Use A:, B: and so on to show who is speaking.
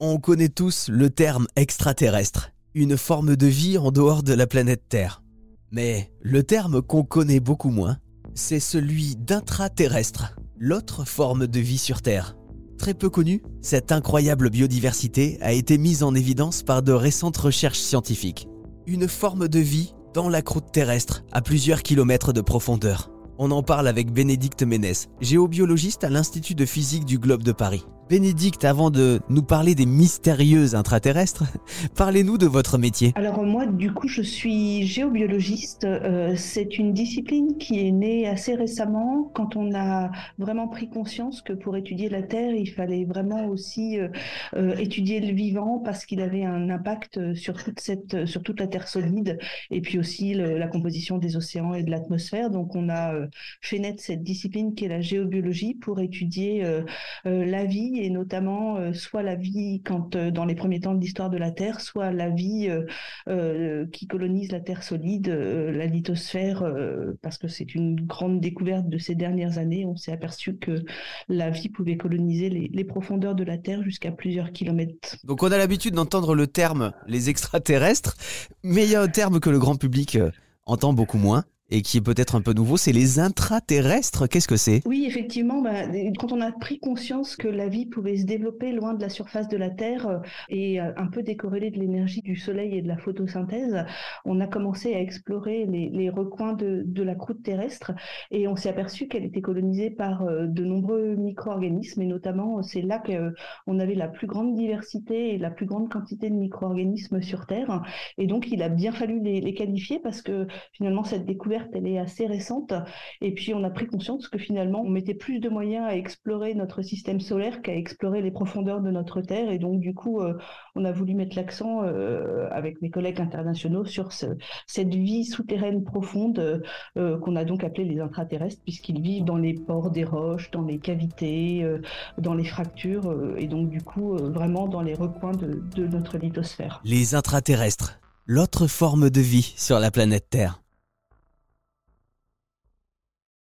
A: On connaît tous le terme extraterrestre, une forme de vie en dehors de la planète Terre. Mais le terme qu'on connaît beaucoup moins, c'est celui d'intraterrestre, l'autre forme de vie sur Terre. Très peu connue, cette incroyable biodiversité a été mise en évidence par de récentes recherches scientifiques. Une forme de vie dans la croûte terrestre, à plusieurs kilomètres de profondeur. On en parle avec Bénédicte Ménès, géobiologiste à l'Institut de physique du Globe de Paris. Bénédicte, avant de nous parler des mystérieuses intraterrestres, parlez-nous de votre métier.
B: Alors moi, du coup, je suis géobiologiste. Euh, c'est une discipline qui est née assez récemment, quand on a vraiment pris conscience que pour étudier la Terre, il fallait vraiment aussi euh, euh, étudier le vivant parce qu'il avait un impact sur toute cette, sur toute la Terre solide, et puis aussi la composition des océans et de l'atmosphère. Donc on a fait naître cette discipline qui est la géobiologie pour étudier la vie et notamment euh, soit la vie quand euh, dans les premiers temps de l'histoire de la Terre, soit la vie euh, qui colonise la Terre solide, la lithosphère, parce que c'est une grande découverte de ces dernières années. On s'est aperçu que la vie pouvait coloniser les, les profondeurs de la Terre jusqu'à plusieurs kilomètres.
A: Donc on a l'habitude d'entendre le terme les extraterrestres, mais il y a un terme que le grand public entend beaucoup moins et qui est peut-être un peu nouveau, c'est les intraterrestres. Qu'est-ce que c'est?
B: Oui, effectivement, bah, quand on a pris conscience que la vie pouvait se développer loin de la surface de la Terre euh, et euh, un peu décorrélée de l'énergie du Soleil et de la photosynthèse, on a commencé à explorer les, recoins de, la croûte terrestre et on s'est aperçu qu'elle était colonisée par euh, de nombreux micro-organismes et notamment c'est là qu'on avait la plus grande diversité et la plus grande quantité de micro-organismes sur Terre. Et donc, il a bien fallu les, les qualifier parce que finalement, cette découverte elle est assez récente. Et puis, on a pris conscience que finalement, on mettait plus de moyens à explorer notre système solaire qu'à explorer les profondeurs de notre Terre. Et donc, du coup, euh, on a voulu mettre l'accent euh, avec mes collègues internationaux sur cette vie souterraine profonde euh, qu'on a donc appelée les intraterrestres, puisqu'ils vivent dans les pores des roches, dans les cavités, dans les fractures, et donc, du coup, vraiment dans les recoins de notre lithosphère.
A: Les intraterrestres, l'autre forme de vie sur la planète Terre.